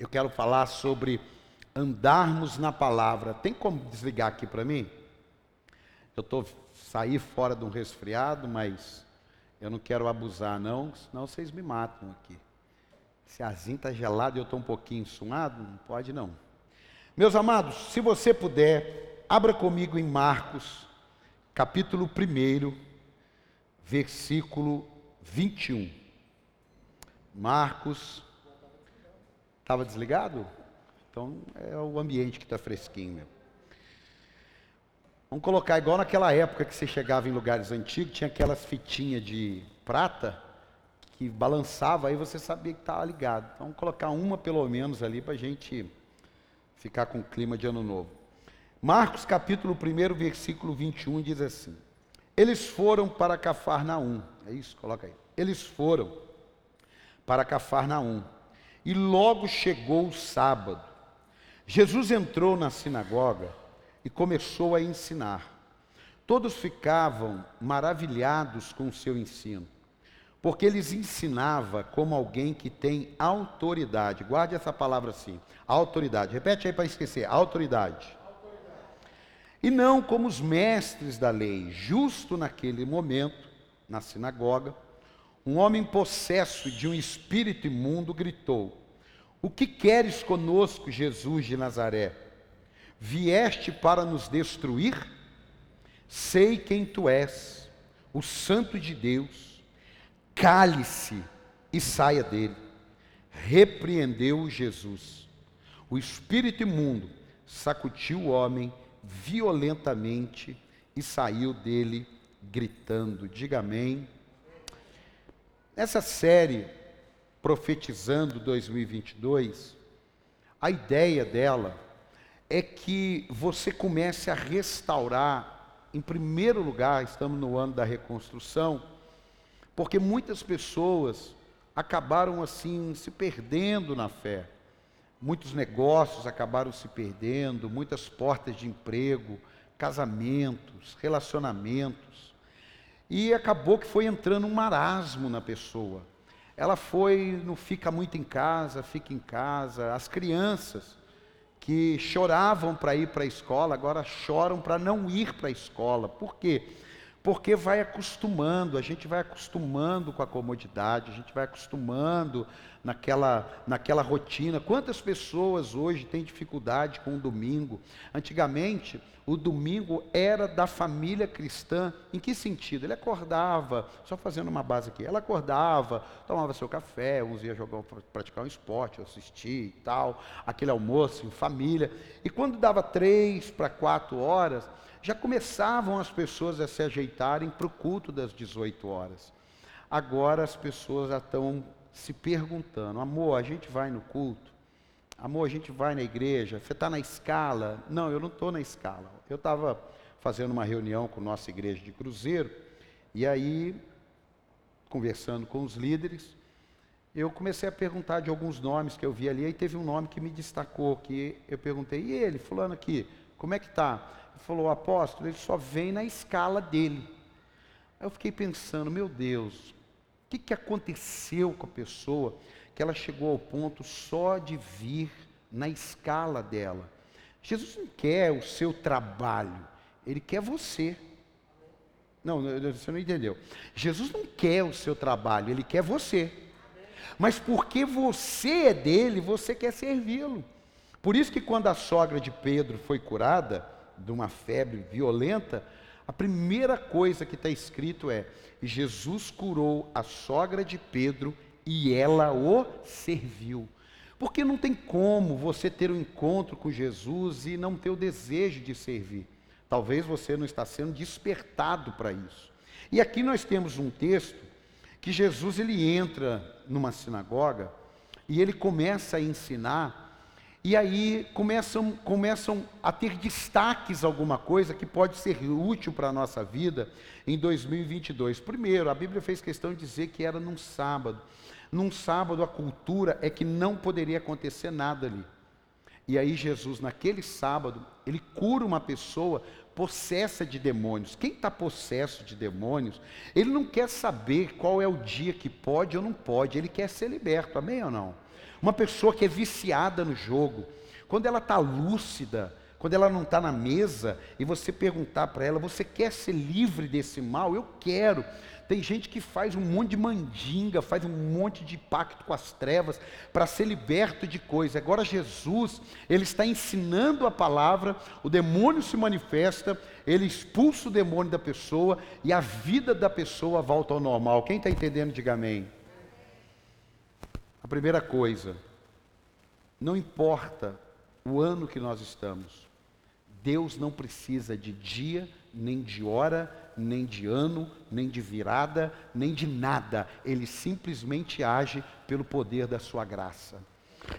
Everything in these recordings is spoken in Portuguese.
Eu quero falar sobre andarmos na palavra. Tem como desligar aqui para mim? Eu estou sair fora de um resfriado, mas eu não quero abusar não, senão vocês me matam aqui. Se a zinha está gelada e eu estou um pouquinho suado, não pode não. Meus amados, se você puder, abra comigo em Marcos, capítulo 1, versículo 21. Marcos, estava desligado? Então é o ambiente que está fresquinho. Vamos colocar igual naquela época que você chegava em lugares antigos, tinha aquelas fitinhas de prata que balançava, aí você sabia que estava ligado. Então vamos colocar uma pelo menos ali para a gente ficar com o clima de ano novo. Marcos capítulo 1, versículo 21 diz assim: Eles foram para Cafarnaum. É isso? Coloca aí. Eles foram para Cafarnaum. E logo chegou o sábado. Jesus entrou na sinagoga e começou a ensinar. Todos ficavam maravilhados com o seu ensino, porque ele ensinava como alguém que tem autoridade. Guarde essa palavra assim: autoridade. Repete aí para esquecer: autoridade e não como os mestres da lei. Justo naquele momento, na sinagoga, um homem possesso de um espírito imundo gritou: O que queres conosco, Jesus de Nazaré? Vieste para nos destruir? Sei quem tu és, o Santo de Deus. Cale-se e saia dele. Repreendeu Jesus. O espírito imundo sacudiu o homem violentamente e saiu dele gritando. Diga amém. Essa série, Profetizando 2022, a ideia dela é que você comece a restaurar, em primeiro lugar, estamos no ano da reconstrução, porque muitas pessoas acabaram assim se perdendo na fé. Muitos negócios acabaram se perdendo, muitas portas de emprego, casamentos, relacionamentos. E acabou que foi entrando um marasmo na pessoa. Ela foi, não fica muito em casa, fica em casa. As crianças que choravam para ir para a escola, agora choram para não ir para a escola. Por quê? Porque vai acostumando, a gente vai acostumando com a comodidade, a gente vai acostumando naquela, naquela rotina. Quantas pessoas hoje têm dificuldade com o domingo? Antigamente, o domingo era da família cristã. Em que sentido? Ele acordava, só fazendo uma base aqui, ela acordava, tomava seu café, uns ia jogar, praticar um esporte, assistir e tal, aquele almoço em família. E quando dava três para quatro horas, já começavam as pessoas a se ajeitarem para o culto das 18 horas. Agora as pessoas já estão se perguntando: amor, a gente vai no culto? Amor, a gente vai na igreja? Você está na escala? Não, eu não estou na escala. Eu estava fazendo uma reunião com nossa igreja de Cruzeiro, e aí, conversando com os líderes, eu comecei a perguntar de alguns nomes que eu vi ali, e teve um nome que me destacou, que eu perguntei, e ele, fulano aqui, como é que está? Ele falou, o apóstolo, ele só vem na escala dele. Aí eu fiquei pensando, meu Deus, que, que aconteceu com a pessoa que ela chegou ao ponto só de vir na escala dela? Jesus não quer o seu trabalho, ele quer você. Não, você não entendeu. Jesus não quer o seu trabalho, ele quer você. Mas porque você é dele, você quer servi-lo. Por isso que quando a sogra de Pedro foi curada de uma febre violenta, a primeira coisa que está escrito é: Jesus curou a sogra de Pedro e ela o serviu. Porque não tem como você ter um encontro com Jesus e não ter o desejo de servir. Talvez você não está sendo despertado para isso. E aqui nós temos um texto que Jesus ele entra numa sinagoga e ele começa a ensinar e aí começam, começam a ter destaques alguma coisa que pode ser útil para a nossa vida em 2022. Primeiro, a Bíblia fez questão de dizer que era num sábado. Num sábado, a cultura é que não poderia acontecer nada ali. E aí, Jesus, naquele sábado, ele cura uma pessoa possessa de demônios. Quem está possesso de demônios, ele não quer saber qual é o dia que pode ou não pode, ele quer ser liberto, amém ou não? Uma pessoa que é viciada no jogo, quando ela está lúcida, quando ela não está na mesa e você perguntar para ela: Você quer ser livre desse mal? Eu quero. Tem gente que faz um monte de mandinga, faz um monte de pacto com as trevas para ser liberto de coisa. Agora Jesus, ele está ensinando a palavra, o demônio se manifesta, ele expulsa o demônio da pessoa e a vida da pessoa volta ao normal. Quem está entendendo, diga amém. Primeira coisa, não importa o ano que nós estamos, Deus não precisa de dia, nem de hora, nem de ano, nem de virada, nem de nada. Ele simplesmente age pelo poder da sua graça.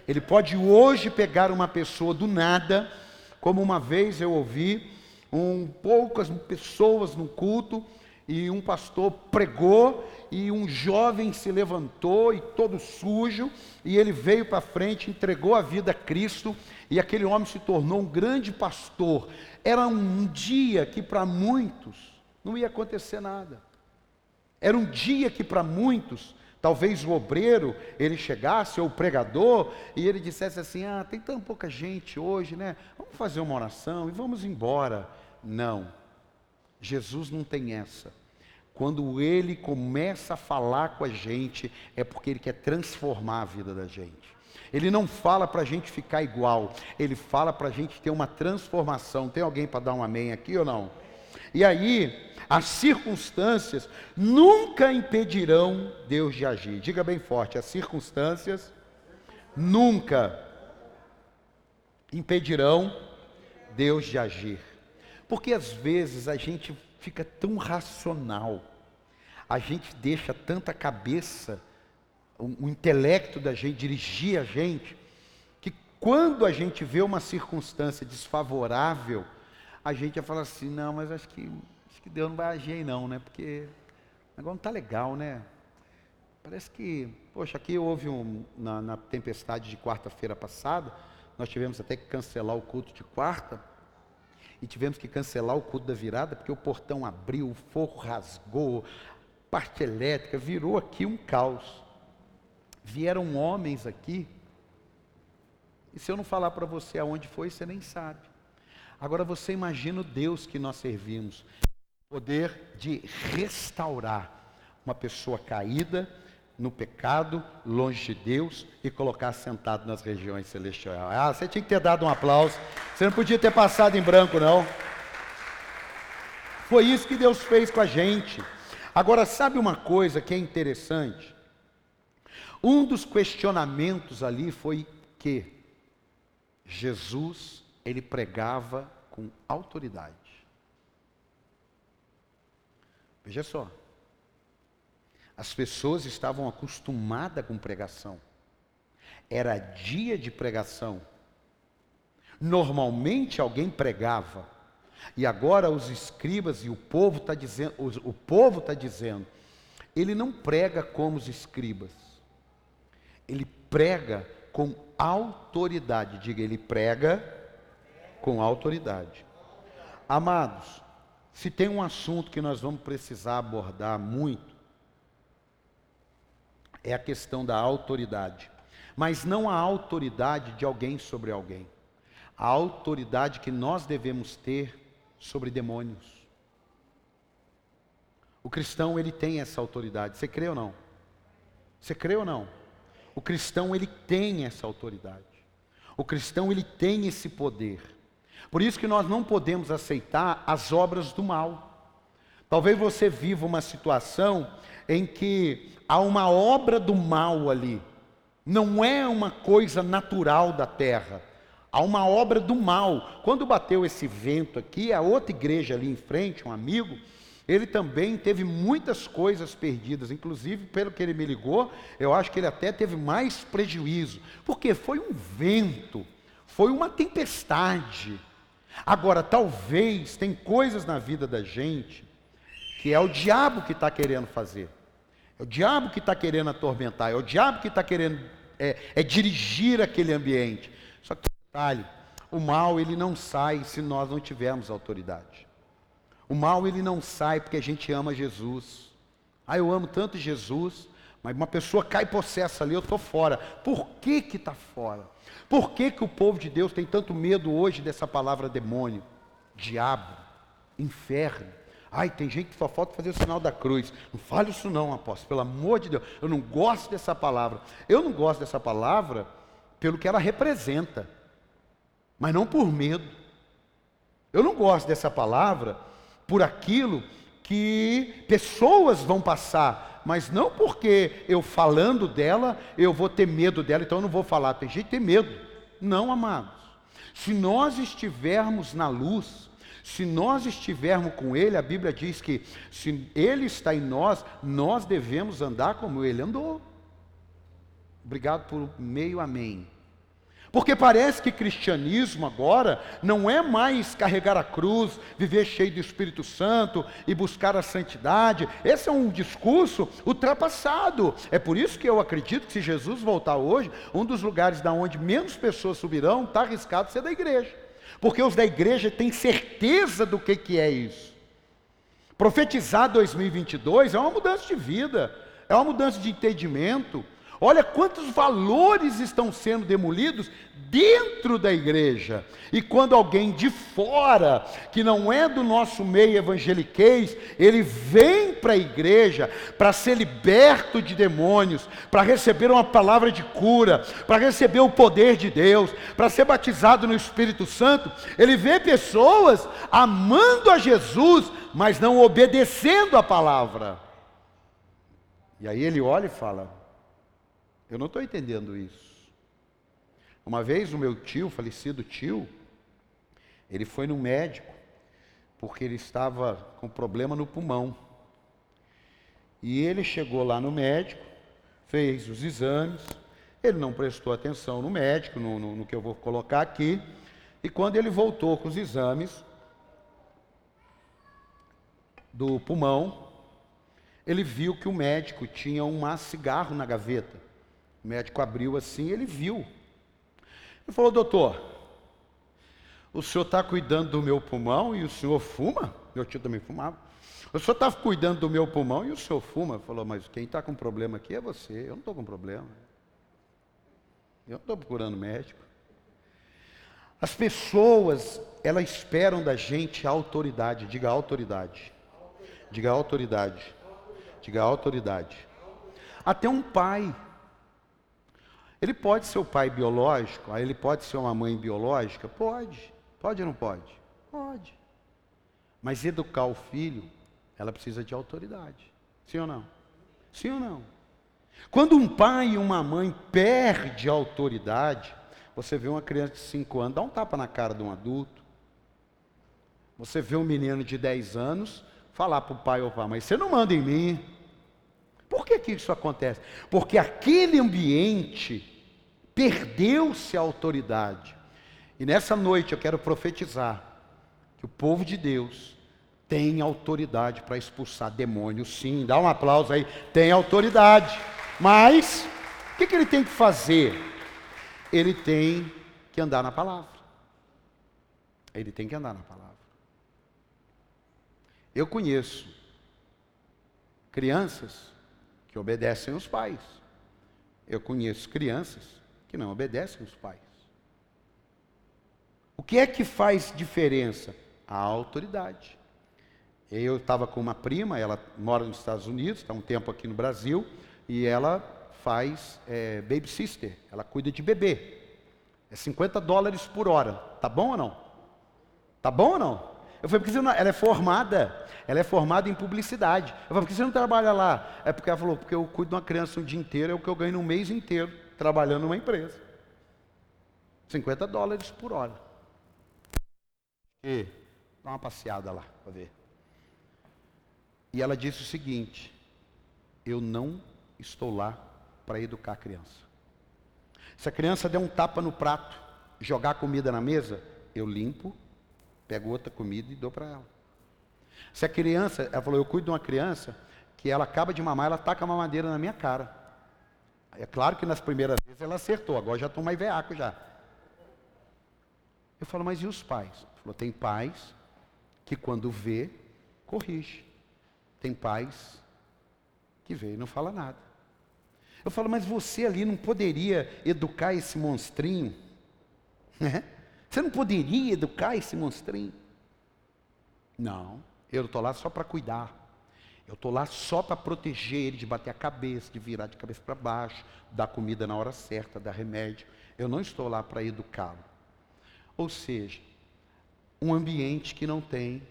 Ele pode hoje pegar uma pessoa do nada, como uma vez eu ouvi, um, poucas pessoas no culto, e um pastor pregou e um jovem se levantou e todo sujo, e ele veio para frente, entregou a vida a Cristo, e aquele homem se tornou um grande pastor. Era um dia que para muitos não ia acontecer nada. Era um dia que para muitos, talvez o obreiro, ele chegasse, ou o pregador, e ele dissesse assim: Ah, tem tão pouca gente hoje, né? Vamos fazer uma oração e vamos embora. Não, Jesus não tem essa. Quando ele começa a falar com a gente, é porque ele quer transformar a vida da gente. Ele não fala para a gente ficar igual, ele fala para a gente ter uma transformação. Tem alguém para dar um amém aqui ou não? E aí, as circunstâncias nunca impedirão Deus de agir. Diga bem forte: as circunstâncias nunca impedirão Deus de agir. Porque às vezes a gente fica tão racional, a gente deixa tanta cabeça, o, intelecto da gente dirigir a gente, que quando a gente vê uma circunstância desfavorável, a gente ia falar assim, não, mas acho que, acho que Deus não vai agir aí não, né? Porque negócio não está legal, né? Parece que, poxa, aqui houve um, na, na tempestade de quarta-feira passada, nós tivemos até que cancelar o culto de quarta, e tivemos que cancelar o culto da virada, porque o portão abriu, o forro rasgou, parte elétrica, virou aqui um caos. Vieram homens aqui, e se eu não falar para você aonde foi, você nem sabe. Agora você imagina o Deus que nós servimos, poder de restaurar uma pessoa caída no pecado, longe de Deus e colocar sentado nas regiões celestiais. Ah, você tinha que ter dado um aplauso. Você não podia ter passado em branco, não. Foi isso que Deus fez com a gente. Agora, sabe uma coisa que é interessante? Um dos questionamentos ali foi que Jesus ele pregava com autoridade. Veja só. As pessoas estavam acostumadas com pregação. Era dia de pregação. Normalmente alguém pregava. E agora os escribas e o povo está dizendo, o povo está dizendo, ele não prega como os escribas. Ele prega com autoridade. Diga, ele prega com autoridade. Amados, se tem um assunto que nós vamos precisar abordar muito, é a questão da autoridade. Mas não a autoridade de alguém sobre alguém. A autoridade que nós devemos ter sobre demônios. O cristão, ele tem essa autoridade. Você crê ou não? Você crê ou não? O cristão, ele tem essa autoridade. O cristão, ele tem esse poder. Por isso que nós não podemos aceitar as obras do mal. Talvez você viva uma situação em que há uma obra do mal ali. Não é uma coisa natural da terra. Há uma obra do mal. Quando bateu esse vento aqui, a outra igreja ali em frente, um amigo, ele também teve muitas coisas perdidas, inclusive pelo que ele me ligou, eu acho que ele até teve mais prejuízo, porque foi um vento, foi uma tempestade. Agora, talvez tem coisas na vida da gente que é o diabo que está querendo fazer. É o diabo que está querendo atormentar, é o diabo que está querendo é, é, dirigir aquele ambiente. Só que detalhe, o mal ele não sai se nós não tivermos autoridade. O mal ele não sai porque a gente ama Jesus. Ah, eu amo tanto Jesus, Mas uma pessoa cai possessa ali, eu estou fora. Por que que está fora? Por que que o povo de Deus tem tanto medo hoje dessa palavra demônio, diabo, inferno? Ai, tem gente que só falta fazer o sinal da cruz. Não fale isso não, apóstolo, pelo amor de Deus. Eu não gosto dessa palavra. Eu não gosto dessa palavra pelo que ela representa, mas não por medo. Eu não gosto dessa palavra por aquilo que pessoas vão passar, mas não porque eu falando dela, eu vou ter medo dela, então eu não vou falar. Tem gente que tem medo. Não, amados. Se nós estivermos na luz, se nós estivermos com Ele, a Bíblia diz que se Ele está em nós, nós devemos andar como Ele andou. Obrigado por meio amém. Porque parece que cristianismo agora não é mais carregar a cruz, viver cheio do Espírito Santo e buscar a santidade. Esse é um discurso ultrapassado. É por isso que eu acredito que se Jesus voltar hoje, um dos lugares da onde menos pessoas subirão está arriscado ser da igreja. Porque os da igreja têm certeza do que, que é isso. Profetizar 2022 é uma mudança de vida, é uma mudança de entendimento. Olha quantos valores estão sendo demolidos dentro da igreja. E quando alguém de fora, que não é do nosso meio evangeliquez, ele vem para a igreja para ser liberto de demônios, para receber uma palavra de cura, para receber o poder de Deus, para ser batizado no Espírito Santo, ele vê pessoas amando a Jesus, mas não obedecendo a palavra. E aí ele olha e fala: eu não estou entendendo isso. Uma vez o meu tio, falecido tio, ele foi no médico porque ele estava com problema no pulmão. E ele chegou lá no médico, fez os exames, ele não prestou atenção no médico, no, no, no que eu vou colocar aqui, e quando ele voltou com os exames do pulmão, ele viu que o médico tinha um cigarro na gaveta. O médico abriu assim, ele viu. Ele falou, doutor, o senhor está cuidando do meu pulmão e o senhor fuma? Meu tio também fumava. O senhor está cuidando do meu pulmão e o senhor fuma? Ele falou, mas quem está com problema aqui é você. Eu não estou com problema. Eu não estou procurando médico. As pessoas, elas esperam da gente autoridade. Diga autoridade. Diga autoridade. Diga autoridade. Até um pai ele pode ser o pai biológico, ele pode ser uma mãe biológica? Pode. Pode ou não pode? Pode. Mas educar o filho, ela precisa de autoridade. Sim ou não? Sim ou não? Quando um pai e uma mãe perde a autoridade, você vê uma criança de 5 anos dar um tapa na cara de um adulto. Você vê um menino de 10 anos falar para o pai ou para a mãe, você não manda em mim. Por que, que isso acontece? Porque aquele ambiente Perdeu-se a autoridade. E nessa noite eu quero profetizar que o povo de Deus tem autoridade para expulsar demônios, sim. Dá um aplauso aí. Tem autoridade. Mas, o que, que ele tem que fazer? Ele tem que andar na palavra. Ele tem que andar na palavra. Eu conheço crianças que obedecem os pais. Eu conheço crianças que não obedecem os pais. O que é que faz diferença? A autoridade. Eu estava com uma prima, ela mora nos Estados Unidos, está um tempo aqui no Brasil, e ela faz é, baby sister, ela cuida de bebê. É 50 dólares por hora. Tá bom ou não? Tá bom ou não? Eu falei, porque você não, ela é formada, ela é formada em publicidade. Eu falei, por que você não trabalha lá? É porque ela falou, porque eu cuido de uma criança um dia inteiro, é o que eu ganho um mês inteiro trabalhando numa empresa. 50 dólares por hora. E dá uma passeada lá para ver. E ela disse o seguinte: Eu não estou lá para educar a criança. Se a criança der um tapa no prato, jogar comida na mesa, eu limpo, pego outra comida e dou para ela. Se a criança, ela falou, eu cuido de uma criança que ela acaba de mamar, ela taca uma madeira na minha cara. É claro que nas primeiras vezes ela acertou, agora já estou mais veaco já. Eu falo, mas e os pais? Ele falou, tem pais que quando vê, corrige. Tem pais que vê e não fala nada. Eu falo, mas você ali não poderia educar esse monstrinho? Né? Você não poderia educar esse monstrinho? Não, eu estou lá só para cuidar. Eu estou lá só para proteger ele de bater a cabeça, de virar de cabeça para baixo, dar comida na hora certa, dar remédio. Eu não estou lá para educá-lo. Ou seja, um ambiente que não tem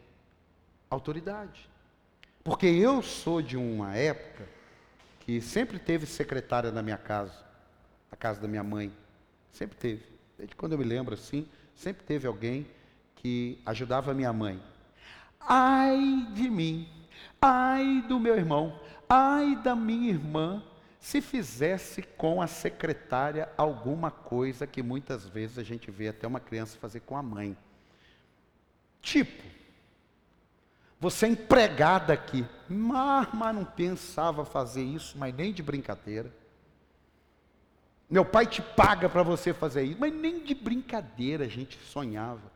autoridade. Porque eu sou de uma época que sempre teve secretária na minha casa, a casa da minha mãe. Sempre teve. Desde quando eu me lembro assim, sempre teve alguém que ajudava a minha mãe. Ai de mim, ai do meu irmão, ai da minha irmã, se fizesse com a secretária alguma coisa que muitas vezes a gente vê até uma criança fazer com a mãe. Tipo, você é empregada aqui, mas, mas não pensava fazer isso, mas nem de brincadeira. Meu pai te paga para você fazer isso, mas nem de brincadeira a gente sonhava.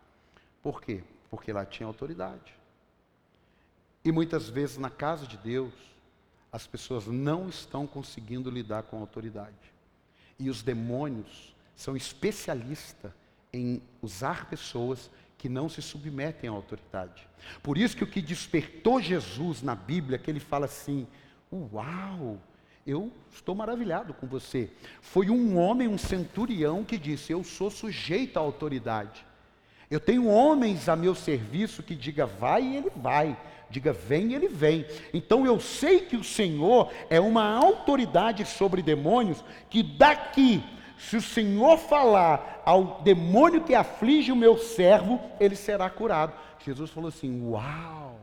Por quê? Porque lá tinha autoridade. E muitas vezes na casa de Deus, as pessoas não estão conseguindo lidar com a autoridade. E os demônios são especialistas em usar pessoas que não se submetem à autoridade. Por isso que o que despertou Jesus na Bíblia, que ele fala assim: Uau, eu estou maravilhado com você. Foi um homem, um centurião, que disse: Eu sou sujeito à autoridade. Eu tenho homens a meu serviço que diga vai e ele vai, diga vem e ele vem. Então eu sei que o Senhor é uma autoridade sobre demônios que daqui se o Senhor falar ao demônio que aflige o meu servo, ele será curado. Jesus falou assim: Uau!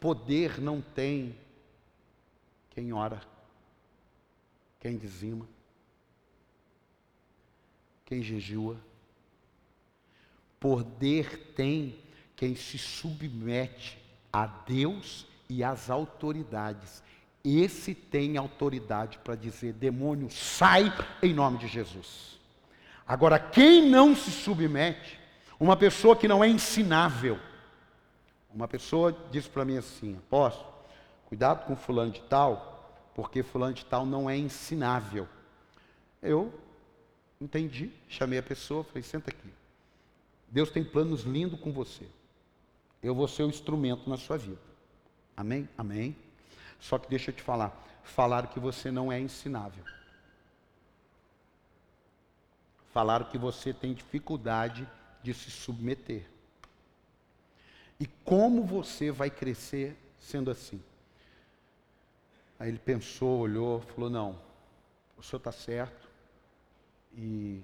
Poder não tem quem ora, quem dizima, quem jejua. Poder tem quem se submete a Deus e às autoridades. Esse tem autoridade para dizer: demônio, sai em nome de Jesus. Agora, quem não se submete, uma pessoa que não é ensinável, uma pessoa disse para mim assim: apóstolo, cuidado com fulano de tal, porque fulano de tal não é ensinável. Eu entendi, chamei a pessoa, falei: senta aqui. Deus tem planos lindos com você. Eu vou ser o instrumento na sua vida. Amém? Amém. Só que deixa eu te falar, falaram que você não é ensinável. Falaram que você tem dificuldade de se submeter. E como você vai crescer sendo assim? Aí ele pensou, olhou, falou: Não, o senhor está certo e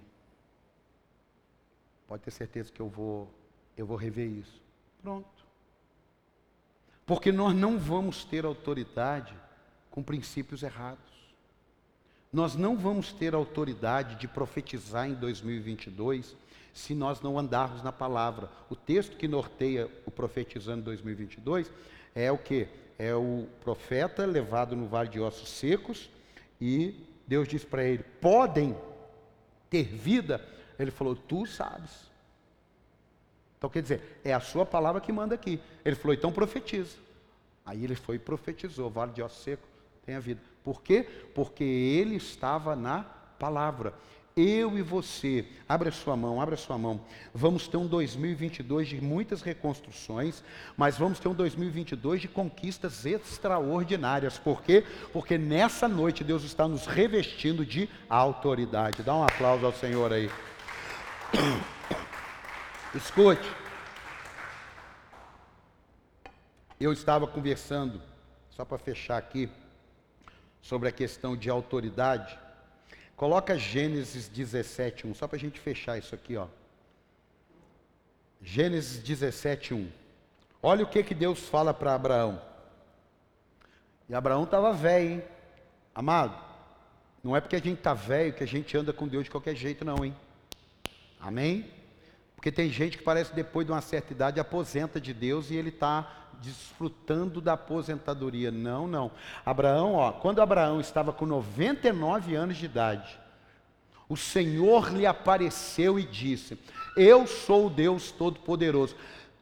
pode ter certeza que eu vou, eu vou rever isso. Pronto. Porque nós não vamos ter autoridade com princípios errados. Nós não vamos ter autoridade de profetizar em 2022 se nós não andarmos na palavra. O texto que norteia o profetizando 2022 é o que? É o profeta levado no vale de ossos secos e Deus diz para ele: podem ter vida. Ele falou: Tu sabes. Então quer dizer, é a sua palavra que manda aqui. Ele falou, então profetiza. Aí ele foi e profetizou, vale de osso seco, tem a vida. Por quê? Porque ele estava na palavra. Eu e você, abre a sua mão, abre a sua mão. Vamos ter um 2022 de muitas reconstruções, mas vamos ter um 2022 de conquistas extraordinárias. Por quê? Porque nessa noite Deus está nos revestindo de autoridade. Dá um aplauso ao Senhor aí. Escute. Eu estava conversando, só para fechar aqui, sobre a questão de autoridade. Coloca Gênesis 17, 1, só para a gente fechar isso aqui, ó. Gênesis 17, 1. Olha o que, que Deus fala para Abraão. E Abraão estava velho, hein? Amado, não é porque a gente está velho que a gente anda com Deus de qualquer jeito, não, hein? Amém? Porque tem gente que parece depois de uma certa idade aposenta de Deus e ele está desfrutando da aposentadoria. Não, não. Abraão, ó, quando Abraão estava com 99 anos de idade, o Senhor lhe apareceu e disse: Eu sou o Deus Todo-Poderoso.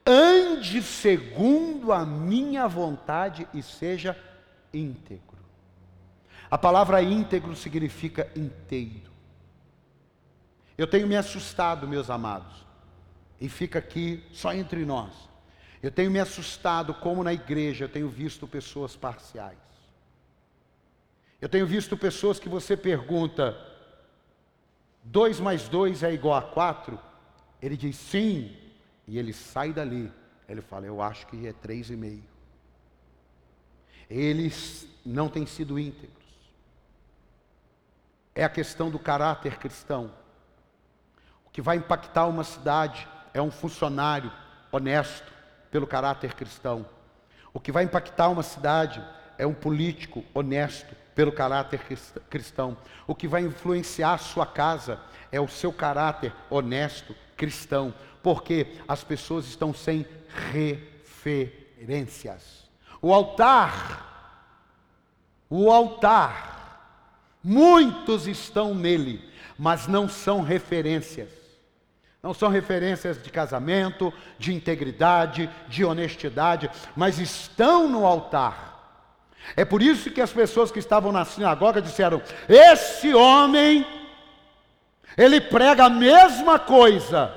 Ande segundo a minha vontade e seja íntegro. A palavra íntegro significa inteiro. Eu tenho me assustado, meus amados, e fica aqui só entre nós. Eu tenho me assustado como na igreja eu tenho visto pessoas parciais. Eu tenho visto pessoas que você pergunta, 2 mais 2 é igual a 4? Ele diz sim, e ele sai dali. Ele fala, eu acho que é 3,5. Eles não têm sido íntegros. É a questão do caráter cristão. Que vai impactar uma cidade é um funcionário honesto pelo caráter cristão. O que vai impactar uma cidade é um político honesto pelo caráter cristão. O que vai influenciar a sua casa é o seu caráter honesto cristão, porque as pessoas estão sem referências. O altar, o altar, muitos estão nele, mas não são referências. Não são referências de casamento, de integridade, de honestidade, mas estão no altar. É por isso que as pessoas que estavam na sinagoga disseram: Esse homem, ele prega a mesma coisa.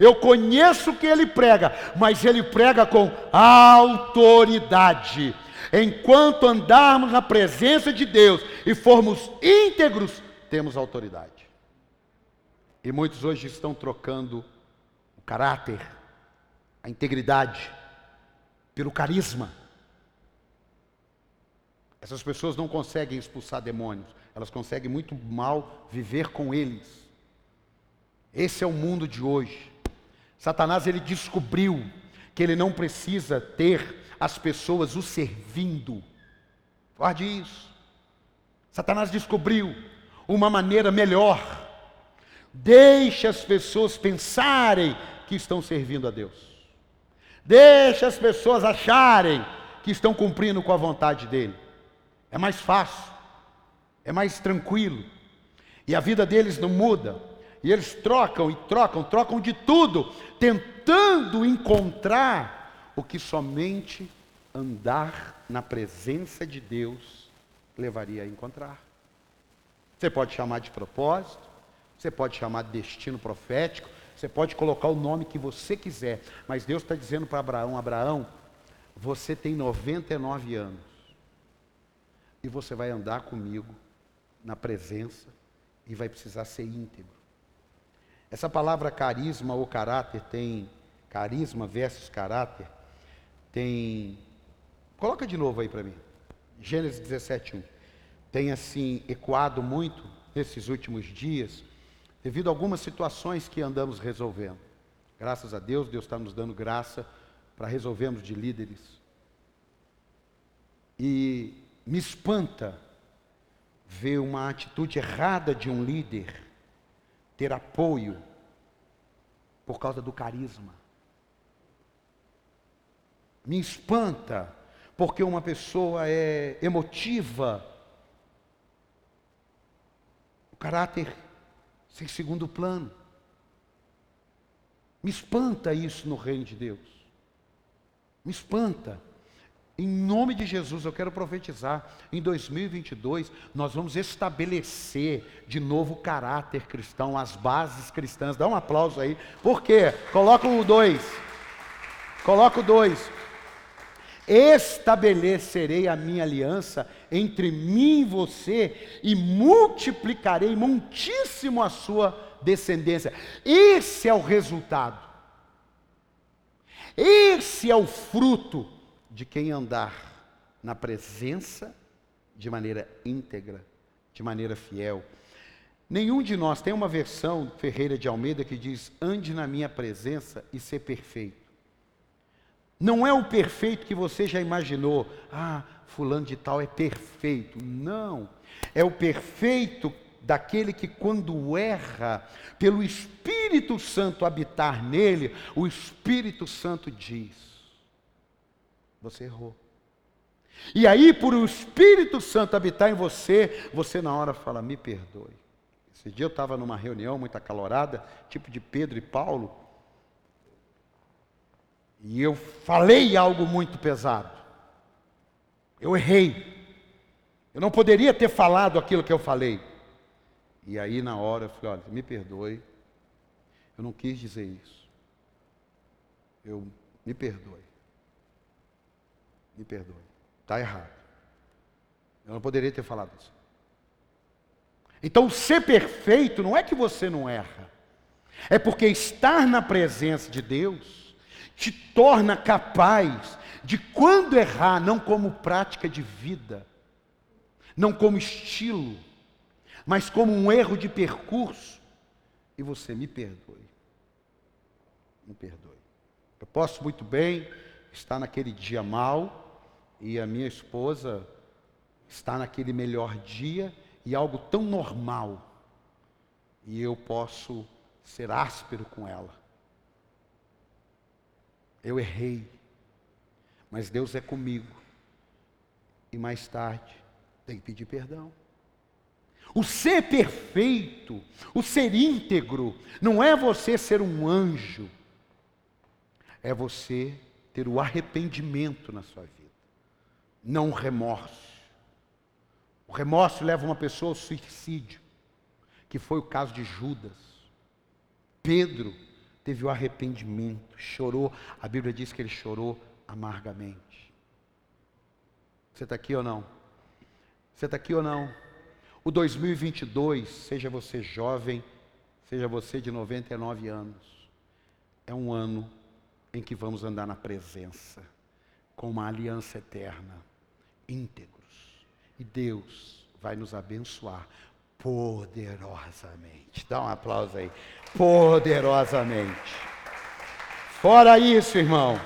Eu conheço o que ele prega, mas ele prega com autoridade. Enquanto andarmos na presença de Deus e formos íntegros, temos autoridade. E muitos hoje estão trocando o caráter, a integridade, pelo carisma. Essas pessoas não conseguem expulsar demônios, elas conseguem muito mal viver com eles. Esse é o mundo de hoje. Satanás ele descobriu que ele não precisa ter as pessoas o servindo. Guarde isso. Satanás descobriu uma maneira melhor Deixe as pessoas pensarem que estão servindo a Deus. Deixe as pessoas acharem que estão cumprindo com a vontade dele. É mais fácil, é mais tranquilo. E a vida deles não muda. E eles trocam e trocam, trocam de tudo, tentando encontrar o que somente andar na presença de Deus levaria a encontrar. Você pode chamar de propósito, você pode chamar de destino profético, você pode colocar o nome que você quiser, mas Deus está dizendo para Abraão: Abraão, você tem 99 anos e você vai andar comigo na presença e vai precisar ser íntegro. Essa palavra carisma ou caráter tem carisma versus caráter tem coloca de novo aí para mim. Gênesis 17:1. Tem assim ecoado muito nesses últimos dias devido a algumas situações que andamos resolvendo. Graças a Deus, Deus está nos dando graça para resolvermos de líderes. E me espanta ver uma atitude errada de um líder ter apoio por causa do carisma. Me espanta porque uma pessoa é emotiva, o caráter sem segundo plano. Me espanta isso no reino de Deus. Me espanta. Em nome de Jesus, eu quero profetizar. Em 2022, nós vamos estabelecer de novo o caráter cristão, as bases cristãs. Dá um aplauso aí. Por quê? Coloca o dois. Coloca o dois estabelecerei a minha aliança entre mim e você e multiplicarei muitíssimo a sua descendência. Esse é o resultado. Esse é o fruto de quem andar na presença de maneira íntegra, de maneira fiel. Nenhum de nós tem uma versão Ferreira de Almeida que diz: ande na minha presença e ser perfeito. Não é o perfeito que você já imaginou. Ah, fulano de tal é perfeito. Não. É o perfeito daquele que quando erra, pelo Espírito Santo habitar nele, o Espírito Santo diz: Você errou. E aí, por o Espírito Santo habitar em você, você na hora fala: Me perdoe. Esse dia eu estava numa reunião muito acalorada, tipo de Pedro e Paulo, e eu falei algo muito pesado. Eu errei. Eu não poderia ter falado aquilo que eu falei. E aí, na hora, eu falei: olha, me perdoe. Eu não quis dizer isso. Eu me perdoe. Me perdoe. Está errado. Eu não poderia ter falado isso. Então, ser perfeito não é que você não erra. É porque estar na presença de Deus te torna capaz de, quando errar, não como prática de vida, não como estilo, mas como um erro de percurso, e você me perdoe. Me perdoe. Eu posso muito bem estar naquele dia mal e a minha esposa está naquele melhor dia e algo tão normal, e eu posso ser áspero com ela. Eu errei, mas Deus é comigo. E mais tarde, tem que pedir perdão. O ser perfeito, o ser íntegro, não é você ser um anjo, é você ter o arrependimento na sua vida, não o remorso. O remorso leva uma pessoa ao suicídio, que foi o caso de Judas. Pedro teve o arrependimento, chorou. A Bíblia diz que ele chorou amargamente. Você está aqui ou não? Você está aqui ou não? O 2022, seja você jovem, seja você de 99 anos, é um ano em que vamos andar na presença, com uma aliança eterna, íntegros. E Deus vai nos abençoar poderosamente. Dá um aplauso aí. Poderosamente. Fora isso, irmão,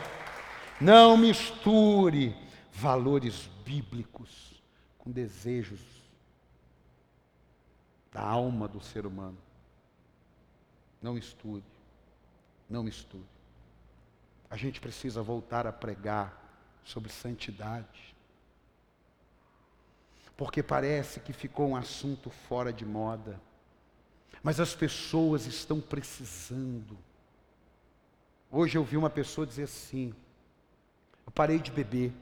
não misture valores bíblicos com desejos da alma do ser humano. Não misture. Não misture. A gente precisa voltar a pregar sobre santidade porque parece que ficou um assunto fora de moda. Mas as pessoas estão precisando. Hoje eu vi uma pessoa dizer assim: eu parei de beber.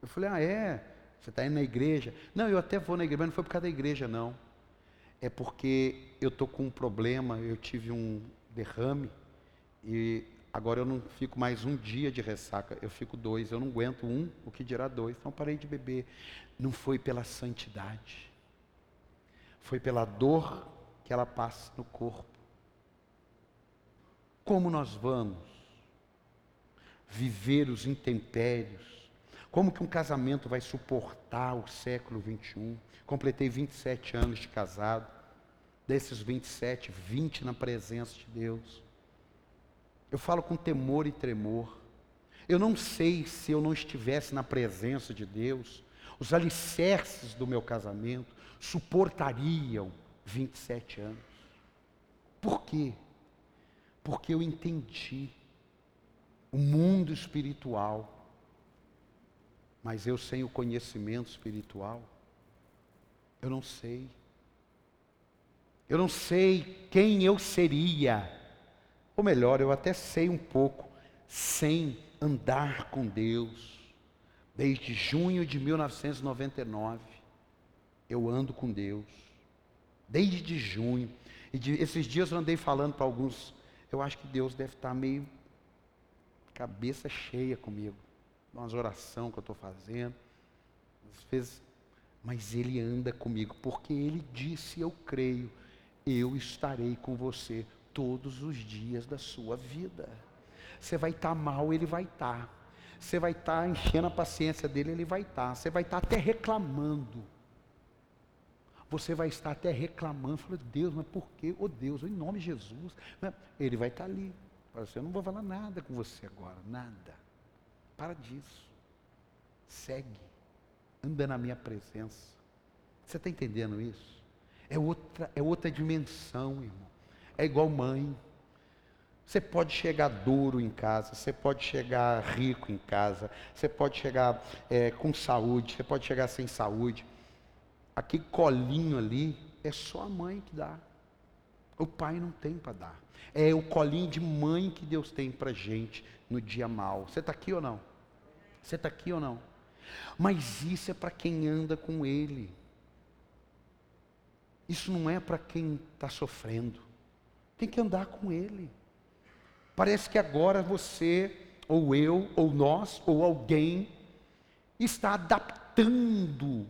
Eu falei, ah, é? Você está indo na igreja? Não, eu até vou na igreja, mas não foi por causa da igreja, não. É porque eu estou com um problema, eu tive um derrame e agora eu não fico mais um dia de ressaca, eu fico dois, eu não aguento um, o que dirá dois. Então parei de beber não foi pela santidade, foi pela dor que ela passa no corpo. Como nós vamos viver os intempérios? Como que um casamento vai suportar o século 21? Completei 27 anos de casado. Desses 27, 20 na presença de Deus. Eu falo com temor e tremor. Eu não sei se eu não estivesse na presença de Deus, os alicerces do meu casamento suportariam 27 anos. Por quê? Porque eu entendi o mundo espiritual, mas eu sem o conhecimento espiritual, eu não sei. Eu não sei quem eu seria. Ou melhor, eu até sei um pouco, sem andar com Deus Desde junho de 1999, eu ando com Deus. Desde junho. E de, esses dias eu andei falando para alguns, eu acho que Deus deve estar meio cabeça cheia comigo. Umas orações que eu estou fazendo. Às vezes, mas Ele anda comigo, porque Ele disse, eu creio, eu estarei com você todos os dias da sua vida. Você vai estar mal, Ele vai estar. Você vai estar tá enchendo a paciência dele, ele vai estar. Tá. Você vai estar tá até reclamando. Você vai estar até reclamando, falando, Deus, mas por quê? Oh Deus, em nome de Jesus. Ele vai estar ali. Você, eu não vou falar nada com você agora, nada. Para disso. Segue. Anda na minha presença. Você está entendendo isso? É outra, é outra dimensão, irmão. É igual mãe. Você pode chegar duro em casa, você pode chegar rico em casa, você pode chegar é, com saúde, você pode chegar sem saúde. Aquele colinho ali é só a mãe que dá. O pai não tem para dar. É o colinho de mãe que Deus tem para gente no dia mal. Você está aqui ou não? Você está aqui ou não? Mas isso é para quem anda com Ele. Isso não é para quem está sofrendo. Tem que andar com Ele. Parece que agora você, ou eu, ou nós, ou alguém, está adaptando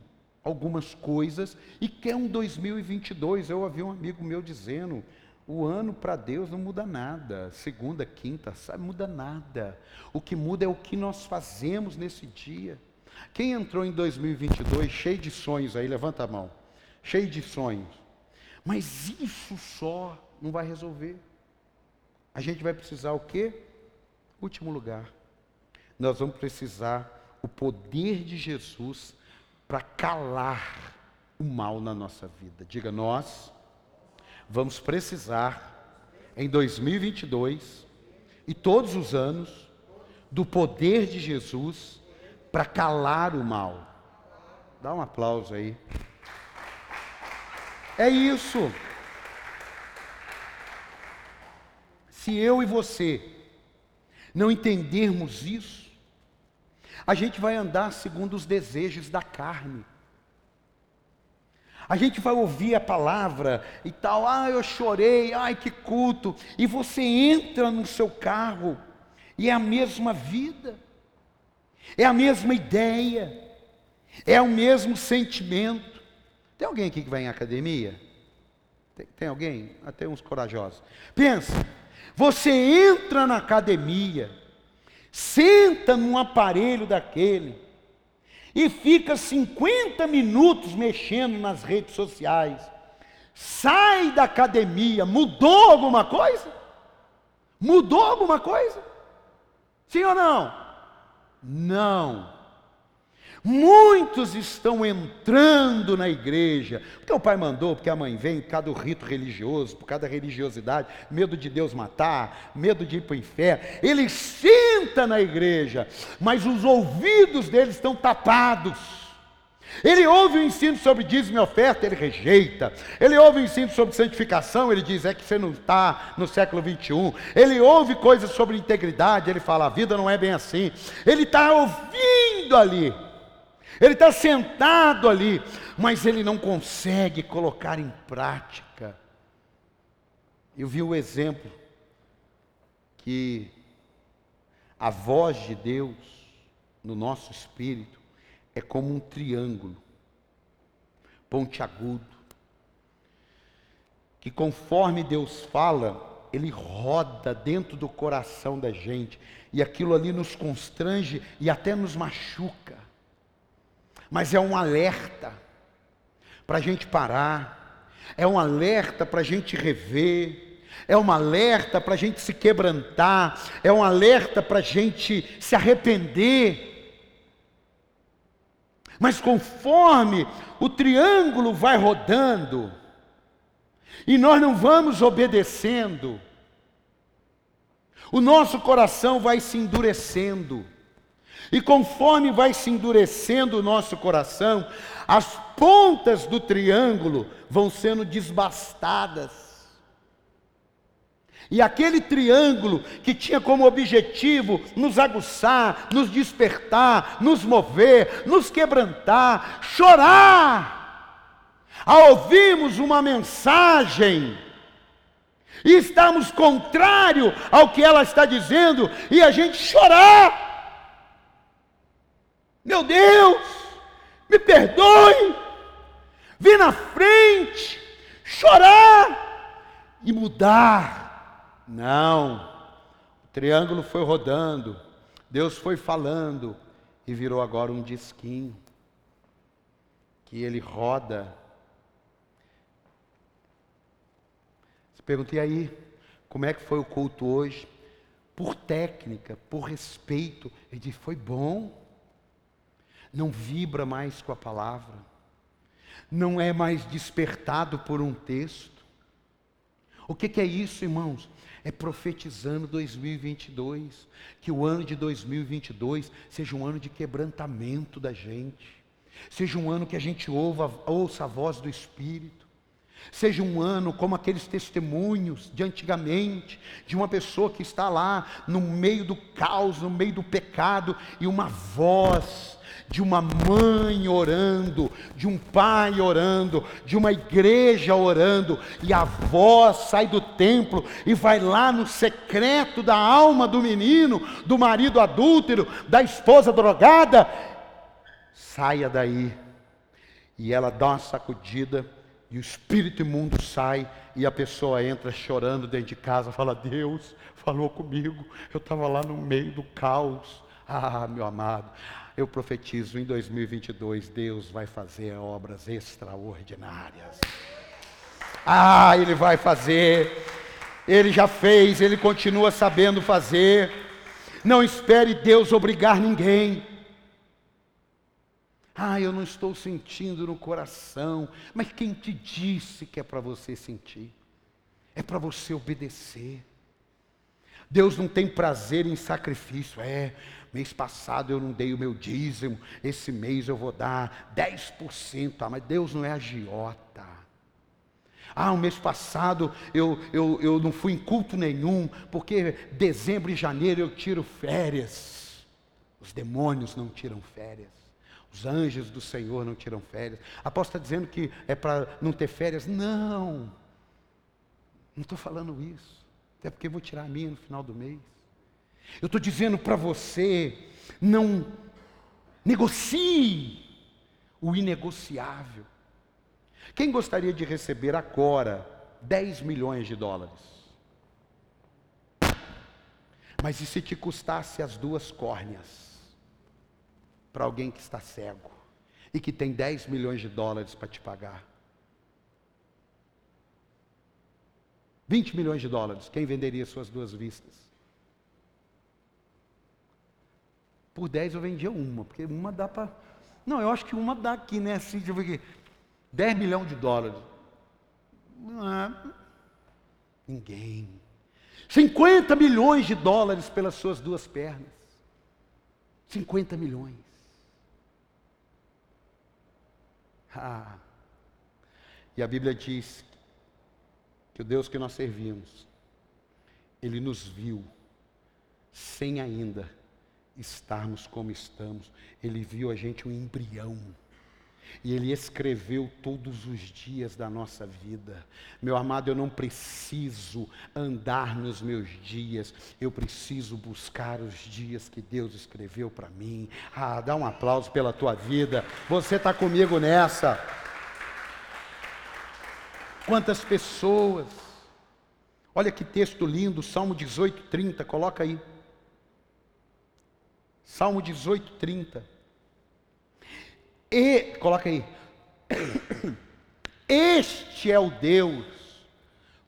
algumas coisas e quer um 2022. Eu ouvi um amigo meu dizendo: o ano para Deus não muda nada. Segunda, quinta, sabe, muda nada. O que muda é o que nós fazemos nesse dia. Quem entrou em 2022 cheio de sonhos aí, levanta a mão. Cheio de sonhos. Mas isso só não vai resolver. A gente vai precisar o quê? Último lugar. Nós vamos precisar o poder de Jesus para calar o mal na nossa vida. Diga nós vamos precisar em 2022 e todos os anos do poder de Jesus para calar o mal. Dá um aplauso aí. É isso. Se eu e você não entendermos isso, a gente vai andar segundo os desejos da carne. A gente vai ouvir a palavra e tal, ah, eu chorei, ai que culto, e você entra no seu carro e é a mesma vida. É a mesma ideia, é o mesmo sentimento. Tem alguém aqui que vai em academia? Tem, tem alguém? Até uns corajosos. Pensa, você entra na academia, senta num aparelho daquele e fica 50 minutos mexendo nas redes sociais. Sai da academia, mudou alguma coisa? Mudou alguma coisa? Sim ou não? Não. Muitos estão entrando na igreja, porque o pai mandou, porque a mãe vem, por causa do rito religioso, por causa da religiosidade, medo de Deus matar, medo de ir para o inferno. Ele senta na igreja, mas os ouvidos dele estão tapados. Ele ouve o ensino sobre dízimo e oferta, ele rejeita. Ele ouve o ensino sobre santificação, ele diz, é que você não está no século 21. Ele ouve coisas sobre integridade, ele fala, a vida não é bem assim. Ele está ouvindo ali. Ele está sentado ali, mas ele não consegue colocar em prática. Eu vi o exemplo que a voz de Deus no nosso espírito é como um triângulo pontiagudo, que conforme Deus fala, ele roda dentro do coração da gente, e aquilo ali nos constrange e até nos machuca. Mas é um alerta para a gente parar, é um alerta para a gente rever, é um alerta para a gente se quebrantar, é um alerta para a gente se arrepender. Mas conforme o triângulo vai rodando, e nós não vamos obedecendo, o nosso coração vai se endurecendo. E conforme vai se endurecendo o nosso coração, as pontas do triângulo vão sendo desbastadas. E aquele triângulo que tinha como objetivo nos aguçar, nos despertar, nos mover, nos quebrantar, chorar, ao ouvirmos uma mensagem e estamos contrário ao que ela está dizendo e a gente chorar. Meu Deus, me perdoe, vir na frente, chorar e mudar não. O triângulo foi rodando, Deus foi falando e virou agora um disquinho que ele roda. Você pergunta, e aí, como é que foi o culto hoje? Por técnica, por respeito, ele disse, foi bom. Não vibra mais com a palavra. Não é mais despertado por um texto. O que, que é isso, irmãos? é profetizando 2022, que o ano de 2022 seja um ano de quebrantamento da gente, seja um ano que a gente ouva, ouça a voz do Espírito, Seja um ano como aqueles testemunhos de antigamente, de uma pessoa que está lá no meio do caos, no meio do pecado, e uma voz de uma mãe orando, de um pai orando, de uma igreja orando, e a voz sai do templo e vai lá no secreto da alma do menino, do marido adúltero, da esposa drogada. Saia daí. E ela dá uma sacudida, e o espírito imundo sai, e a pessoa entra chorando dentro de casa, fala: Deus falou comigo, eu estava lá no meio do caos. Ah, meu amado, eu profetizo em 2022, Deus vai fazer obras extraordinárias. Ah, Ele vai fazer, Ele já fez, Ele continua sabendo fazer. Não espere Deus obrigar ninguém. Ah, eu não estou sentindo no coração, mas quem te disse que é para você sentir? É para você obedecer. Deus não tem prazer em sacrifício, é, Mês passado eu não dei o meu dízimo, esse mês eu vou dar 10%. Ah, mas Deus não é agiota. Ah, o mês passado eu, eu, eu não fui em culto nenhum, porque dezembro e janeiro eu tiro férias. Os demônios não tiram férias. Os anjos do Senhor não tiram férias. Aposto está dizendo que é para não ter férias? Não. Não estou falando isso. Até porque vou tirar a minha no final do mês. Eu estou dizendo para você, não negocie o inegociável. Quem gostaria de receber agora 10 milhões de dólares? Mas e se te custasse as duas córneas? Para alguém que está cego e que tem 10 milhões de dólares para te pagar? 20 milhões de dólares, quem venderia suas duas vistas? Por 10 eu vendia uma, porque uma dá para. Não, eu acho que uma dá aqui, né? Assim, eu ver aqui. 10 milhões de dólares. Ah, ninguém. 50 milhões de dólares pelas suas duas pernas. 50 milhões. Ah. E a Bíblia diz que o Deus que nós servimos, Ele nos viu sem ainda estarmos como estamos. Ele viu a gente um embrião. E Ele escreveu todos os dias da nossa vida. Meu amado, eu não preciso andar nos meus dias, eu preciso buscar os dias que Deus escreveu para mim. Ah, dá um aplauso pela tua vida. Você está comigo nessa. Quantas pessoas. Olha que texto lindo, Salmo 18, 30, coloca aí. Salmo 18, 30. E, coloca aí. Este é o Deus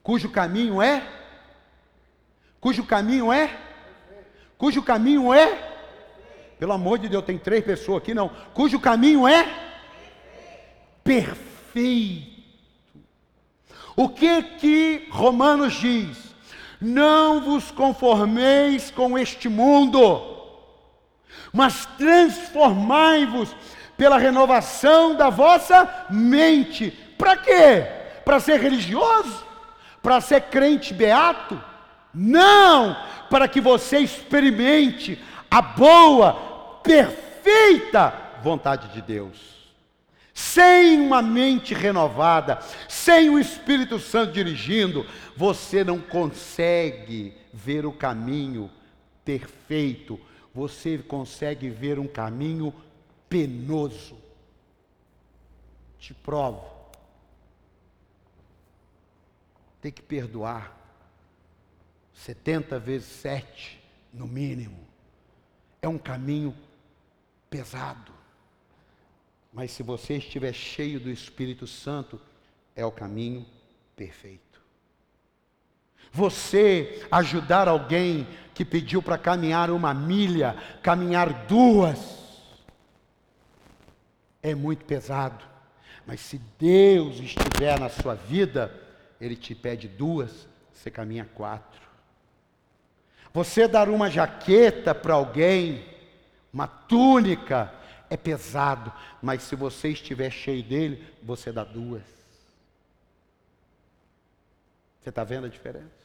cujo caminho é cujo caminho é cujo caminho é pelo amor de Deus, tem três pessoas aqui não, cujo caminho é perfeito. O que que Romanos diz? Não vos conformeis com este mundo mas transformai-vos pela renovação da vossa mente. Para quê? Para ser religioso? Para ser crente beato? Não! Para que você experimente a boa, perfeita vontade de Deus. Sem uma mente renovada, sem o Espírito Santo dirigindo, você não consegue ver o caminho perfeito você consegue ver um caminho penoso. Te provo. Tem que perdoar. 70 vezes 7, no mínimo. É um caminho pesado. Mas se você estiver cheio do Espírito Santo, é o caminho perfeito. Você ajudar alguém que pediu para caminhar uma milha, caminhar duas, é muito pesado. Mas se Deus estiver na sua vida, Ele te pede duas, você caminha quatro. Você dar uma jaqueta para alguém, uma túnica, é pesado, mas se você estiver cheio dele, você dá duas. Você está vendo a diferença?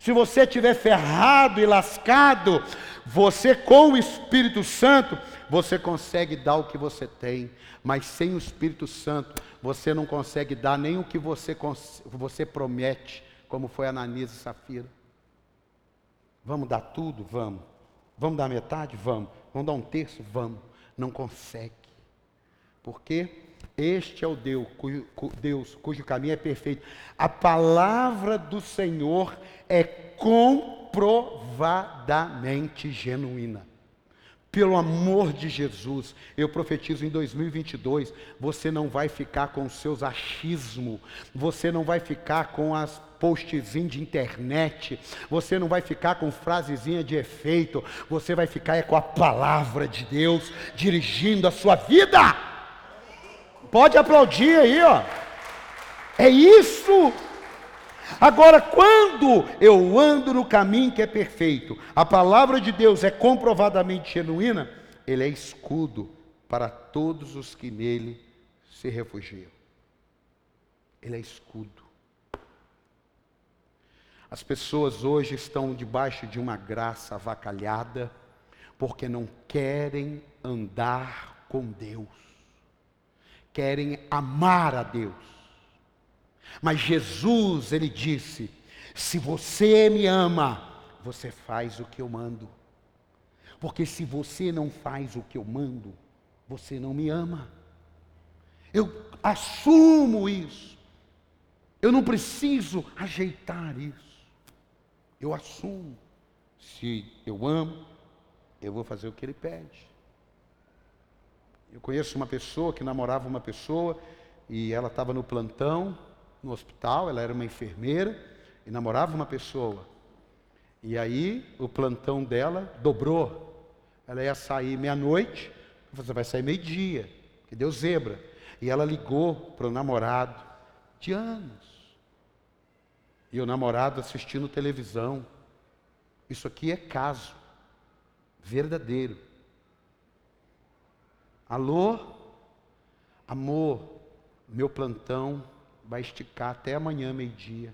Se você estiver ferrado e lascado, você com o Espírito Santo, você consegue dar o que você tem, mas sem o Espírito Santo, você não consegue dar nem o que você, você promete, como foi Ananias e Safira. Vamos dar tudo? Vamos. Vamos dar metade? Vamos. Vamos dar um terço? Vamos. Não consegue. Porque este é o Deus cujo, Deus cujo caminho é perfeito. A palavra do Senhor é comprovadamente genuína. Pelo amor de Jesus, eu profetizo em 2022, você não vai ficar com os seus achismos, você não vai ficar com as postzinhos de internet, você não vai ficar com frasezinha de efeito, você vai ficar é com a palavra de Deus dirigindo a sua vida. Pode aplaudir aí, ó. É isso. Agora, quando eu ando no caminho que é perfeito, a palavra de Deus é comprovadamente genuína, ele é escudo para todos os que nele se refugiam. Ele é escudo. As pessoas hoje estão debaixo de uma graça avacalhada, porque não querem andar com Deus, querem amar a Deus. Mas Jesus, ele disse: se você me ama, você faz o que eu mando. Porque se você não faz o que eu mando, você não me ama. Eu assumo isso. Eu não preciso ajeitar isso. Eu assumo. Se eu amo, eu vou fazer o que ele pede. Eu conheço uma pessoa que namorava uma pessoa e ela estava no plantão, no hospital, ela era uma enfermeira e namorava uma pessoa. E aí o plantão dela dobrou. Ela ia sair meia-noite, você vai sair meio-dia, que deu zebra. E ela ligou para o namorado de anos. E o namorado assistindo televisão. Isso aqui é caso verdadeiro. Alô? Amor, meu plantão vai esticar até amanhã, meio-dia.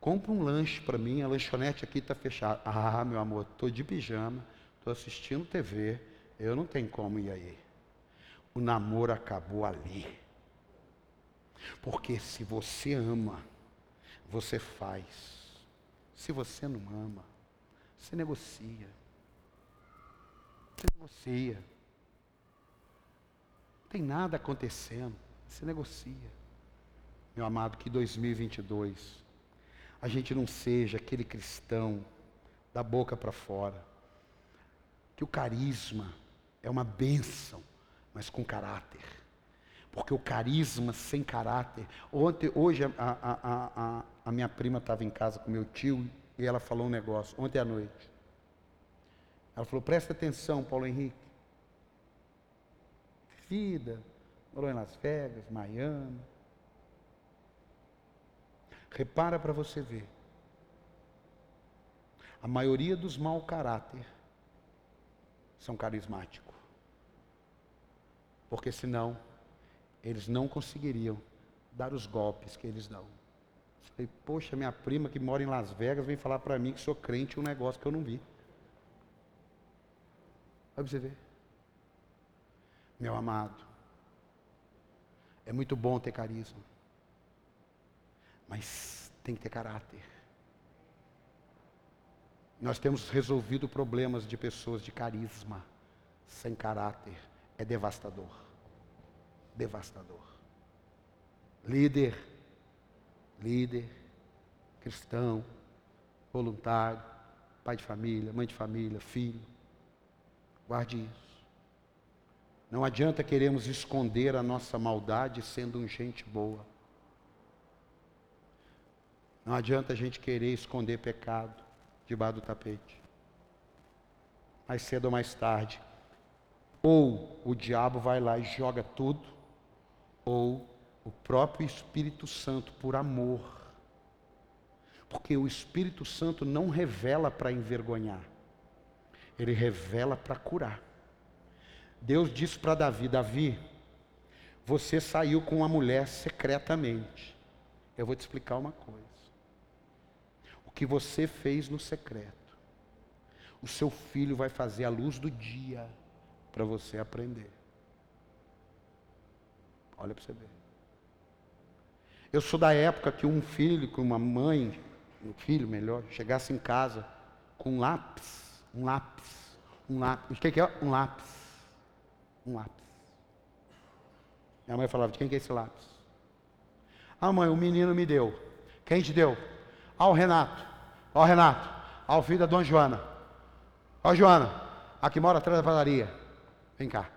Compra um lanche para mim, a lanchonete aqui está fechada. Ah, meu amor, estou de pijama, estou assistindo TV, eu não tenho como ir aí. O namoro acabou ali. Porque se você ama, você faz. Se você não ama, você negocia. Você negocia. Não tem nada acontecendo. Você negocia. Meu amado, que 2022 a gente não seja aquele cristão da boca para fora. Que o carisma é uma bênção, mas com caráter. Porque o carisma sem caráter. Ontem, hoje a, a, a, a minha prima estava em casa com meu tio e ela falou um negócio, ontem à noite. Ela falou, presta atenção, Paulo Henrique. Vida, morou em Las Vegas, Miami. Repara para você ver. A maioria dos mau caráter são carismáticos. Porque senão eles não conseguiriam dar os golpes que eles dão. Falei, poxa, minha prima que mora em Las Vegas vem falar para mim que sou crente um negócio que eu não vi. Vai você. Meu amado, é muito bom ter carisma, mas tem que ter caráter. Nós temos resolvido problemas de pessoas de carisma, sem caráter, é devastador. Devastador. Líder, líder, cristão, voluntário, pai de família, mãe de família, filho. Guarde isso. Não adianta queremos esconder a nossa maldade sendo um gente boa. Não adianta a gente querer esconder pecado debaixo do tapete. Mais cedo ou mais tarde, ou o diabo vai lá e joga tudo, ou o próprio Espírito Santo, por amor. Porque o Espírito Santo não revela para envergonhar, ele revela para curar. Deus disse para Davi: Davi, você saiu com uma mulher secretamente. Eu vou te explicar uma coisa. O que você fez no secreto, o seu filho vai fazer à luz do dia para você aprender. Olha para você ver. Eu sou da época que um filho, que uma mãe, um filho melhor, chegasse em casa com um lápis, um lápis, um lápis. O que é? Um lápis. Um lápis. Minha mãe falava, de quem que é esse lápis? Ah, mãe, o menino me deu. Quem te deu? Ah, o Renato. Ó, Renato. Ah, o filho da dona Joana. Ó, Joana. Aqui mora atrás da padaria. Vem cá.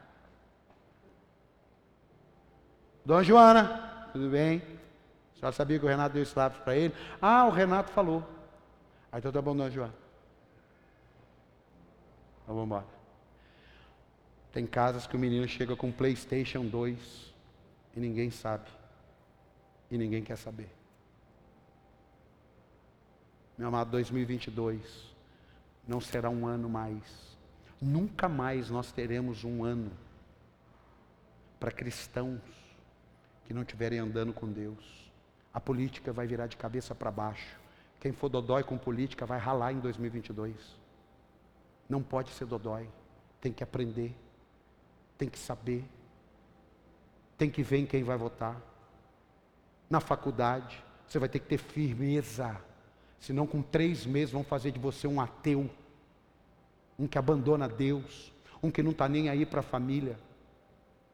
Dona Joana, tudo bem? A senhora sabia que o Renato deu esse lápis para ele? Ah, o Renato falou. Aí então tá bom, Dona Joana. Então vamos embora. Tem casas que o menino chega com Playstation 2 e ninguém sabe. E ninguém quer saber. Meu amado, 2022 não será um ano mais. Nunca mais nós teremos um ano para cristãos que não estiverem andando com Deus. A política vai virar de cabeça para baixo. Quem for dodói com política vai ralar em 2022. Não pode ser dodói. Tem que aprender. Tem que saber. Tem que ver em quem vai votar. Na faculdade, você vai ter que ter firmeza. Senão, com três meses, vão fazer de você um ateu. Um que abandona Deus. Um que não está nem aí para a família.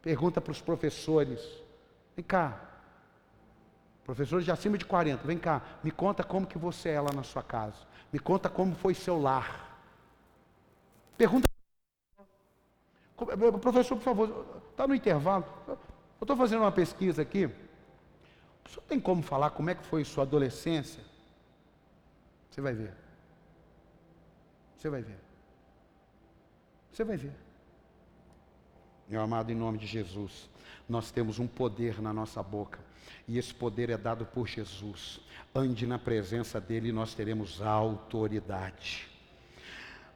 Pergunta para os professores. Vem cá. Professores de acima de 40, vem cá, me conta como que você é lá na sua casa. Me conta como foi seu lar. Pergunta. Professor, por favor, está no intervalo. Eu estou fazendo uma pesquisa aqui. O senhor tem como falar como é que foi sua adolescência? Você vai ver. Você vai ver. Você vai ver. Meu amado, em nome de Jesus nós temos um poder na nossa boca. E esse poder é dado por Jesus. Ande na presença dele e nós teremos autoridade.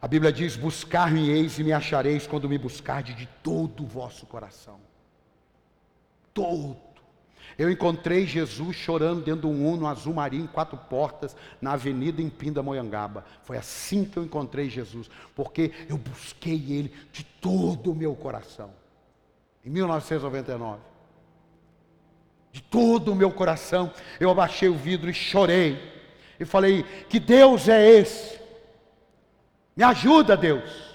A Bíblia diz: Buscar-me-eis e me achareis quando me buscardes de todo o vosso coração. Todo. Eu encontrei Jesus chorando dentro de um Uno azul marinho, quatro portas, na avenida em Pindamonhangaba. Foi assim que eu encontrei Jesus, porque eu busquei Ele de todo o meu coração em 1999. De todo o meu coração, eu abaixei o vidro e chorei. E falei: Que Deus é esse? Me ajuda, Deus.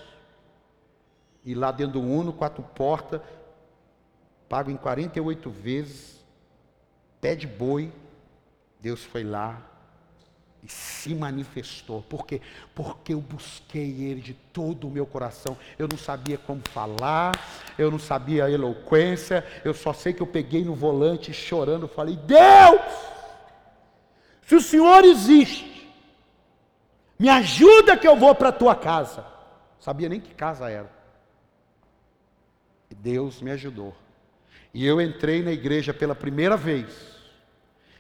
E lá dentro do Uno, quatro portas, pago em 48 vezes, pé de boi. Deus foi lá, e se manifestou. Por quê? Porque eu busquei Ele de todo o meu coração. Eu não sabia como falar, eu não sabia a eloquência, eu só sei que eu peguei no volante chorando, falei: Deus, se o Senhor existe, me ajuda que eu vou para a tua casa. Sabia nem que casa era. Deus me ajudou. E eu entrei na igreja pela primeira vez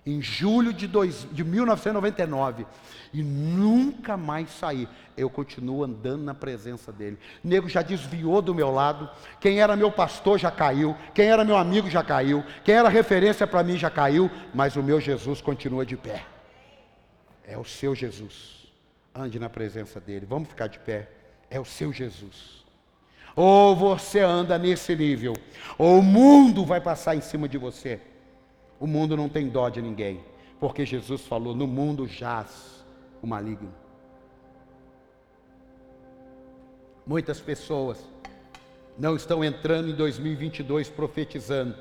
em julho de, dois, de 1999 e nunca mais saí. Eu continuo andando na presença dele. O nego já desviou do meu lado. Quem era meu pastor já caiu. Quem era meu amigo já caiu. Quem era referência para mim já caiu. Mas o meu Jesus continua de pé. É o seu Jesus. Ande na presença dele. Vamos ficar de pé. É o seu Jesus. Ou você anda nesse nível, ou o mundo vai passar em cima de você. O mundo não tem dó de ninguém, porque Jesus falou: no mundo jaz o maligno. Muitas pessoas não estão entrando em 2022 profetizando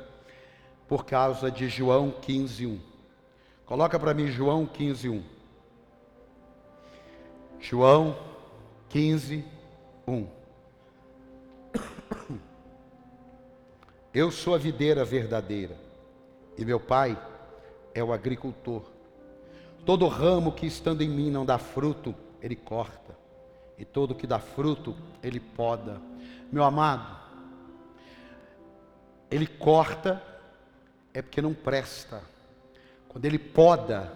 por causa de João 15:1. Coloca para mim João 15:1. João 15, 1. Eu sou a videira verdadeira e meu pai é o agricultor. Todo ramo que estando em mim não dá fruto, ele corta. E todo que dá fruto, ele poda. Meu amado, ele corta é porque não presta. Quando ele poda,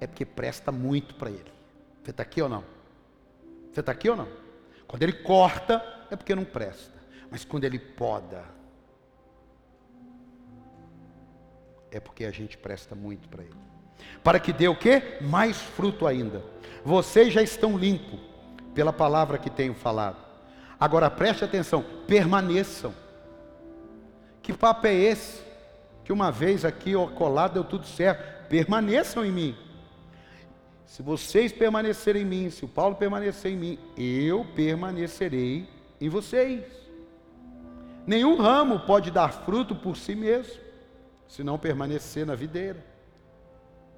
é porque presta muito para ele. Você está aqui ou não? Você está aqui ou não? Quando ele corta, é porque não presta. Mas quando ele poda, é porque a gente presta muito para Ele. Para que dê o quê? Mais fruto ainda. Vocês já estão limpos pela palavra que tenho falado. Agora preste atenção, permaneçam. Que papo é esse? Que uma vez aqui ó, colado deu tudo certo. Permaneçam em mim. Se vocês permanecerem em mim, se o Paulo permanecer em mim, eu permanecerei em vocês. Nenhum ramo pode dar fruto por si mesmo, se não permanecer na videira.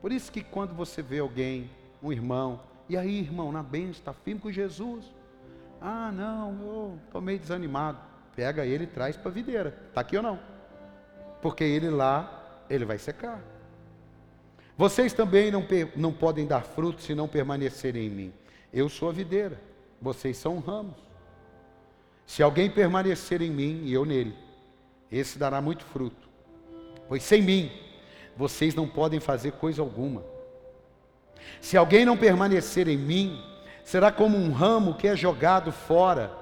Por isso que quando você vê alguém, um irmão, e aí, irmão, na bênção, está firme com Jesus. Ah, não, eu estou meio desanimado. Pega ele e traz para a videira. Está aqui ou não? Porque ele lá, ele vai secar. Vocês também não, não podem dar fruto se não permanecerem em mim. Eu sou a videira, vocês são ramos. Se alguém permanecer em mim e eu nele, esse dará muito fruto. Pois sem mim, vocês não podem fazer coisa alguma. Se alguém não permanecer em mim, será como um ramo que é jogado fora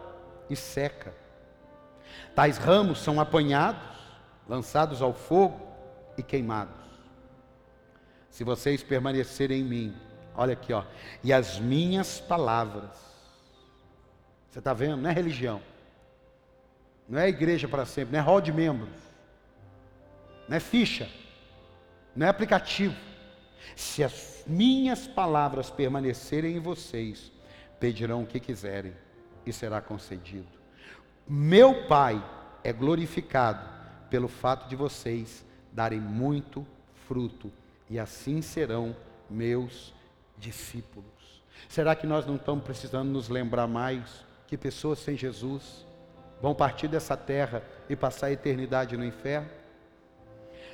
e seca. Tais ramos são apanhados, lançados ao fogo e queimados. Se vocês permanecerem em mim, olha aqui, ó, e as minhas palavras. Você está vendo? Não é religião. Não é igreja para sempre, não é hall de membros. Não é ficha. Não é aplicativo. Se as minhas palavras permanecerem em vocês, pedirão o que quiserem e será concedido. Meu Pai é glorificado pelo fato de vocês darem muito fruto e assim serão meus discípulos. Será que nós não estamos precisando nos lembrar mais que pessoas sem Jesus vão partir dessa terra e passar a eternidade no inferno?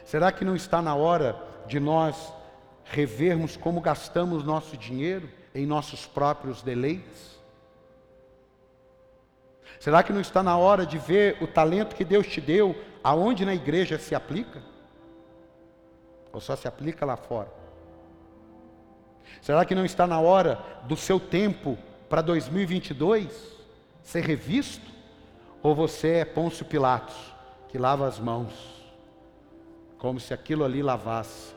Será que não está na hora de nós revermos como gastamos nosso dinheiro em nossos próprios deleites? Será que não está na hora de ver o talento que Deus te deu, aonde na igreja se aplica? Ou só se aplica lá fora? Será que não está na hora do seu tempo para 2022 ser revisto? Ou você é Pôncio Pilatos, que lava as mãos, como se aquilo ali lavasse?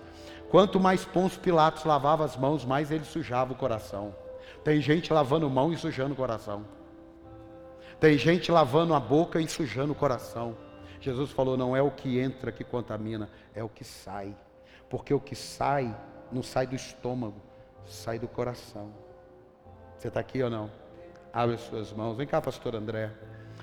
Quanto mais Pôncio Pilatos lavava as mãos, mais ele sujava o coração. Tem gente lavando mão e sujando o coração. Tem gente lavando a boca e sujando o coração. Jesus falou: não é o que entra que contamina, é o que sai. Porque o que sai, não sai do estômago, sai do coração. Você está aqui ou não? Abre as suas mãos. Vem cá, pastor André.